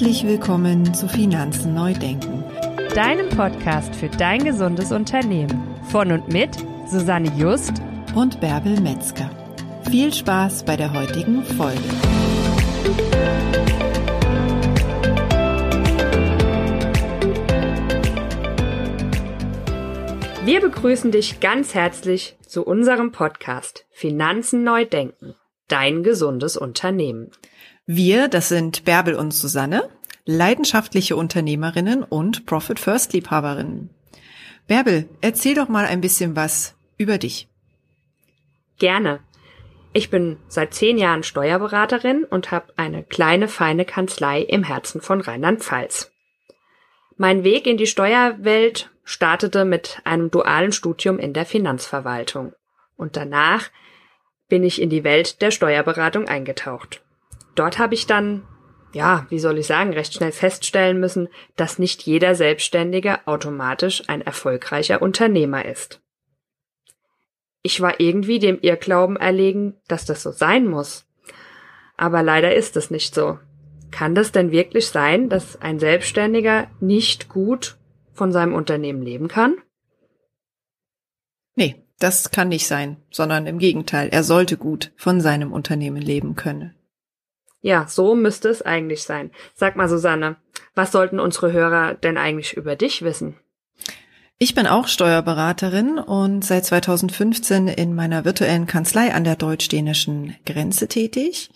Herzlich willkommen zu Finanzen neu denken, deinem Podcast für dein gesundes Unternehmen. Von und mit Susanne Just und Bärbel Metzger. Viel Spaß bei der heutigen Folge. Wir begrüßen dich ganz herzlich zu unserem Podcast Finanzen neu denken, dein gesundes Unternehmen. Wir, das sind Bärbel und Susanne, leidenschaftliche Unternehmerinnen und Profit First Liebhaberinnen. Bärbel, erzähl doch mal ein bisschen was über dich. Gerne. Ich bin seit zehn Jahren Steuerberaterin und habe eine kleine, feine Kanzlei im Herzen von Rheinland-Pfalz. Mein Weg in die Steuerwelt startete mit einem dualen Studium in der Finanzverwaltung. Und danach bin ich in die Welt der Steuerberatung eingetaucht dort habe ich dann, ja, wie soll ich sagen, recht schnell feststellen müssen, dass nicht jeder Selbstständige automatisch ein erfolgreicher Unternehmer ist. Ich war irgendwie dem Irrglauben erlegen, dass das so sein muss. Aber leider ist es nicht so. Kann das denn wirklich sein, dass ein Selbstständiger nicht gut von seinem Unternehmen leben kann? Nee, das kann nicht sein, sondern im Gegenteil, er sollte gut von seinem Unternehmen leben können. Ja, so müsste es eigentlich sein. Sag mal, Susanne, was sollten unsere Hörer denn eigentlich über dich wissen? Ich bin auch Steuerberaterin und seit 2015 in meiner virtuellen Kanzlei an der deutsch-dänischen Grenze tätig.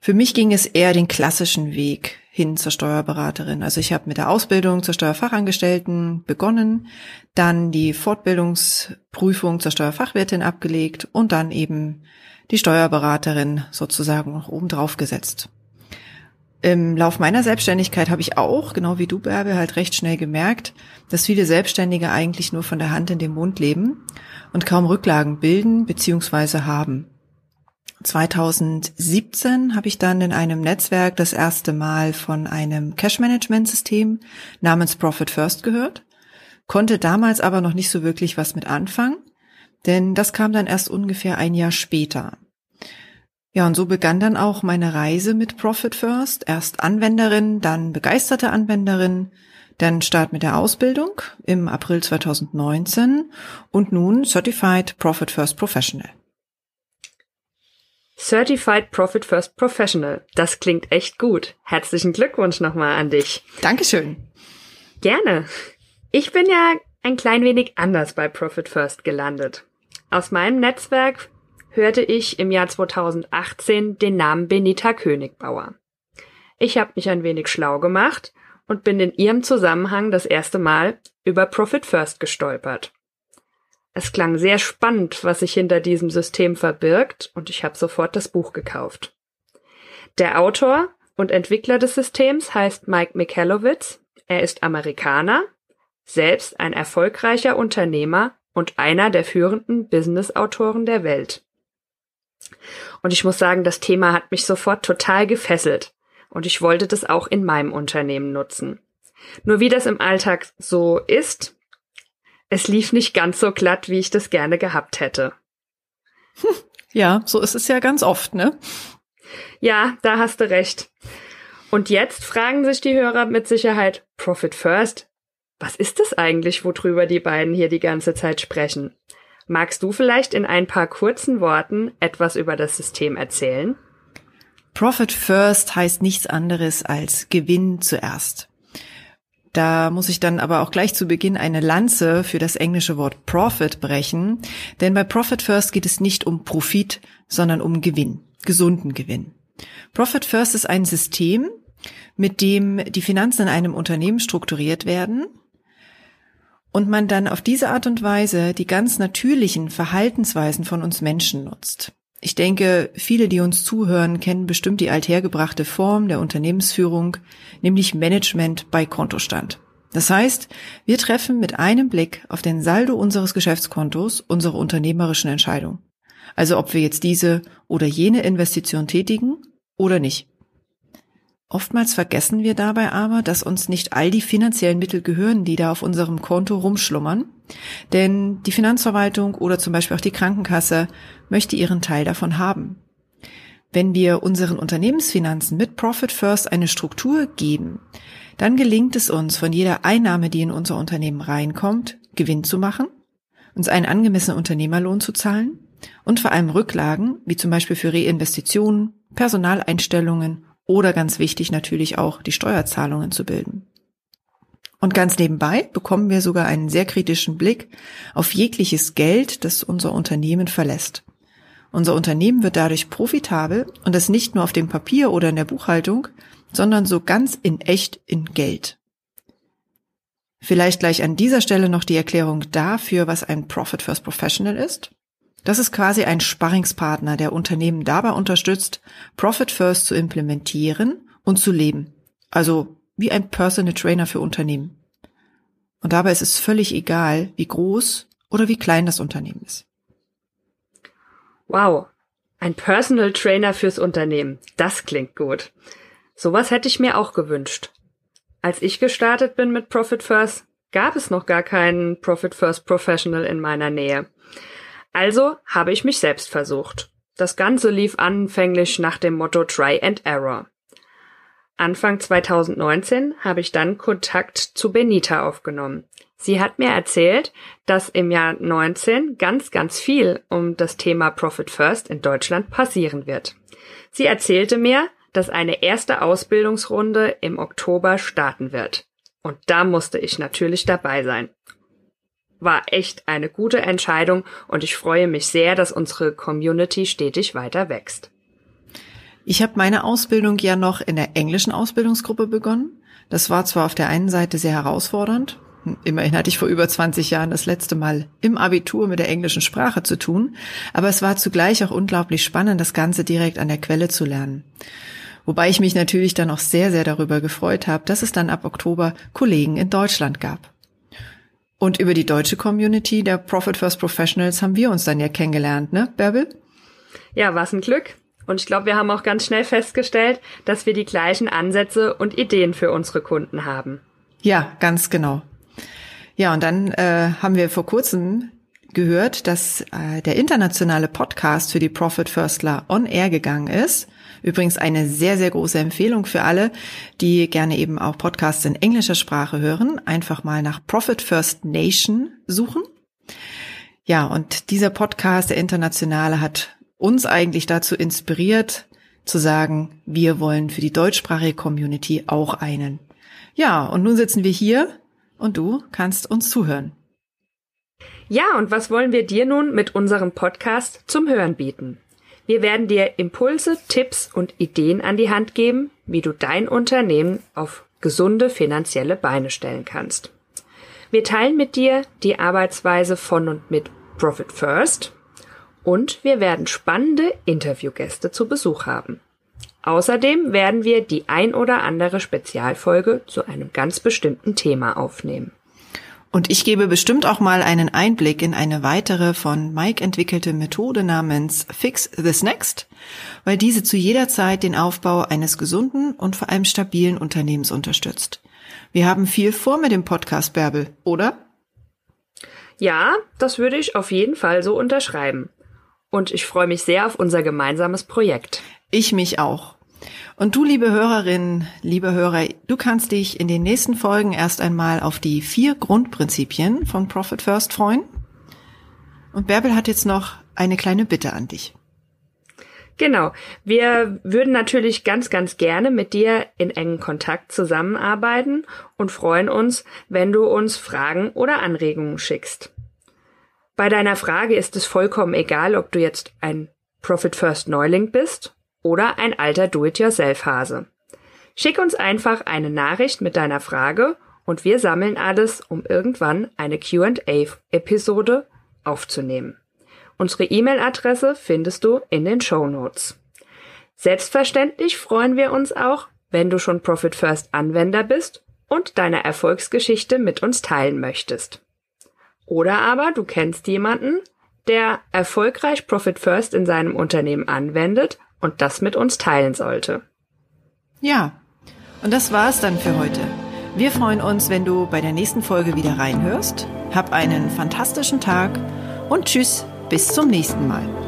Für mich ging es eher den klassischen Weg hin zur Steuerberaterin. Also ich habe mit der Ausbildung zur Steuerfachangestellten begonnen, dann die Fortbildungsprüfung zur Steuerfachwirtin abgelegt und dann eben die Steuerberaterin sozusagen noch oben drauf gesetzt. Im Lauf meiner Selbstständigkeit habe ich auch, genau wie du, Bärbe, halt recht schnell gemerkt, dass viele Selbstständige eigentlich nur von der Hand in den Mund leben und kaum Rücklagen bilden bzw. haben. 2017 habe ich dann in einem Netzwerk das erste Mal von einem Cash-Management-System namens Profit First gehört, konnte damals aber noch nicht so wirklich was mit anfangen, denn das kam dann erst ungefähr ein Jahr später. Ja, und so begann dann auch meine Reise mit Profit First. Erst Anwenderin, dann begeisterte Anwenderin, dann Start mit der Ausbildung im April 2019 und nun Certified Profit First Professional. Certified Profit First Professional. Das klingt echt gut. Herzlichen Glückwunsch nochmal an dich. Dankeschön. Gerne. Ich bin ja ein klein wenig anders bei Profit First gelandet. Aus meinem Netzwerk hörte ich im Jahr 2018 den Namen Benita Königbauer. Ich habe mich ein wenig schlau gemacht und bin in ihrem Zusammenhang das erste Mal über Profit First gestolpert. Es klang sehr spannend, was sich hinter diesem System verbirgt, und ich habe sofort das Buch gekauft. Der Autor und Entwickler des Systems heißt Mike Michalowitz. Er ist Amerikaner, selbst ein erfolgreicher Unternehmer und einer der führenden Business-Autoren der Welt. Und ich muss sagen, das Thema hat mich sofort total gefesselt und ich wollte das auch in meinem Unternehmen nutzen. Nur wie das im Alltag so ist, es lief nicht ganz so glatt, wie ich das gerne gehabt hätte. Ja, so ist es ja ganz oft, ne? Ja, da hast du recht. Und jetzt fragen sich die Hörer mit Sicherheit, Profit First, was ist es eigentlich, worüber die beiden hier die ganze Zeit sprechen? Magst du vielleicht in ein paar kurzen Worten etwas über das System erzählen? Profit First heißt nichts anderes als Gewinn zuerst. Da muss ich dann aber auch gleich zu Beginn eine Lanze für das englische Wort Profit brechen, denn bei Profit First geht es nicht um Profit, sondern um Gewinn, gesunden Gewinn. Profit First ist ein System, mit dem die Finanzen in einem Unternehmen strukturiert werden und man dann auf diese Art und Weise die ganz natürlichen Verhaltensweisen von uns Menschen nutzt. Ich denke, viele, die uns zuhören, kennen bestimmt die althergebrachte Form der Unternehmensführung, nämlich Management bei Kontostand. Das heißt, wir treffen mit einem Blick auf den Saldo unseres Geschäftskontos unsere unternehmerischen Entscheidung. Also ob wir jetzt diese oder jene Investition tätigen oder nicht. Oftmals vergessen wir dabei aber, dass uns nicht all die finanziellen Mittel gehören, die da auf unserem Konto rumschlummern. Denn die Finanzverwaltung oder zum Beispiel auch die Krankenkasse möchte ihren Teil davon haben. Wenn wir unseren Unternehmensfinanzen mit Profit First eine Struktur geben, dann gelingt es uns, von jeder Einnahme, die in unser Unternehmen reinkommt, Gewinn zu machen, uns einen angemessenen Unternehmerlohn zu zahlen und vor allem Rücklagen, wie zum Beispiel für Reinvestitionen, Personaleinstellungen oder ganz wichtig natürlich auch die Steuerzahlungen zu bilden. Und ganz nebenbei bekommen wir sogar einen sehr kritischen Blick auf jegliches Geld, das unser Unternehmen verlässt. Unser Unternehmen wird dadurch profitabel und das nicht nur auf dem Papier oder in der Buchhaltung, sondern so ganz in echt in Geld. Vielleicht gleich an dieser Stelle noch die Erklärung dafür, was ein Profit First Professional ist. Das ist quasi ein Sparringspartner, der Unternehmen dabei unterstützt, Profit First zu implementieren und zu leben. Also wie ein Personal Trainer für Unternehmen. Und dabei ist es völlig egal, wie groß oder wie klein das Unternehmen ist. Wow, ein Personal Trainer fürs Unternehmen. Das klingt gut. Sowas hätte ich mir auch gewünscht. Als ich gestartet bin mit Profit First, gab es noch gar keinen Profit First Professional in meiner Nähe. Also habe ich mich selbst versucht. Das Ganze lief anfänglich nach dem Motto Try and Error. Anfang 2019 habe ich dann Kontakt zu Benita aufgenommen. Sie hat mir erzählt, dass im Jahr 19 ganz, ganz viel um das Thema Profit First in Deutschland passieren wird. Sie erzählte mir, dass eine erste Ausbildungsrunde im Oktober starten wird. Und da musste ich natürlich dabei sein. War echt eine gute Entscheidung und ich freue mich sehr, dass unsere Community stetig weiter wächst. Ich habe meine Ausbildung ja noch in der englischen Ausbildungsgruppe begonnen. Das war zwar auf der einen Seite sehr herausfordernd, Immerhin hatte ich vor über 20 Jahren das letzte Mal im Abitur mit der englischen Sprache zu tun, aber es war zugleich auch unglaublich spannend, das Ganze direkt an der Quelle zu lernen. Wobei ich mich natürlich dann auch sehr, sehr darüber gefreut habe, dass es dann ab Oktober Kollegen in Deutschland gab. Und über die deutsche Community der Profit First Professionals haben wir uns dann ja kennengelernt, ne, Bärbel? Ja, was ein Glück. Und ich glaube, wir haben auch ganz schnell festgestellt, dass wir die gleichen Ansätze und Ideen für unsere Kunden haben. Ja, ganz genau. Ja, und dann äh, haben wir vor kurzem gehört, dass äh, der internationale Podcast für die Profit Firstler on Air gegangen ist. Übrigens eine sehr, sehr große Empfehlung für alle, die gerne eben auch Podcasts in englischer Sprache hören. Einfach mal nach Profit First Nation suchen. Ja, und dieser Podcast, der internationale, hat uns eigentlich dazu inspiriert, zu sagen, wir wollen für die deutschsprachige Community auch einen. Ja, und nun sitzen wir hier und du kannst uns zuhören. Ja, und was wollen wir dir nun mit unserem Podcast zum Hören bieten? Wir werden dir Impulse, Tipps und Ideen an die Hand geben, wie du dein Unternehmen auf gesunde finanzielle Beine stellen kannst. Wir teilen mit dir die Arbeitsweise von und mit Profit First und wir werden spannende Interviewgäste zu Besuch haben. Außerdem werden wir die ein oder andere Spezialfolge zu einem ganz bestimmten Thema aufnehmen. Und ich gebe bestimmt auch mal einen Einblick in eine weitere von Mike entwickelte Methode namens Fix This Next, weil diese zu jeder Zeit den Aufbau eines gesunden und vor allem stabilen Unternehmens unterstützt. Wir haben viel vor mit dem Podcast Bärbel, oder? Ja, das würde ich auf jeden Fall so unterschreiben. Und ich freue mich sehr auf unser gemeinsames Projekt. Ich mich auch. Und du, liebe Hörerin, liebe Hörer, du kannst dich in den nächsten Folgen erst einmal auf die vier Grundprinzipien von Profit First freuen. Und Bärbel hat jetzt noch eine kleine Bitte an dich. Genau. Wir würden natürlich ganz, ganz gerne mit dir in engen Kontakt zusammenarbeiten und freuen uns, wenn du uns Fragen oder Anregungen schickst. Bei deiner Frage ist es vollkommen egal, ob du jetzt ein Profit First Neuling bist oder ein alter Do-it-yourself-Hase. Schick uns einfach eine Nachricht mit deiner Frage und wir sammeln alles, um irgendwann eine QA-Episode aufzunehmen. Unsere E-Mail-Adresse findest du in den Show Notes. Selbstverständlich freuen wir uns auch, wenn du schon Profit First Anwender bist und deine Erfolgsgeschichte mit uns teilen möchtest. Oder aber du kennst jemanden, der erfolgreich Profit First in seinem Unternehmen anwendet und das mit uns teilen sollte. Ja, und das war's dann für heute. Wir freuen uns, wenn du bei der nächsten Folge wieder reinhörst. Hab einen fantastischen Tag und tschüss, bis zum nächsten Mal.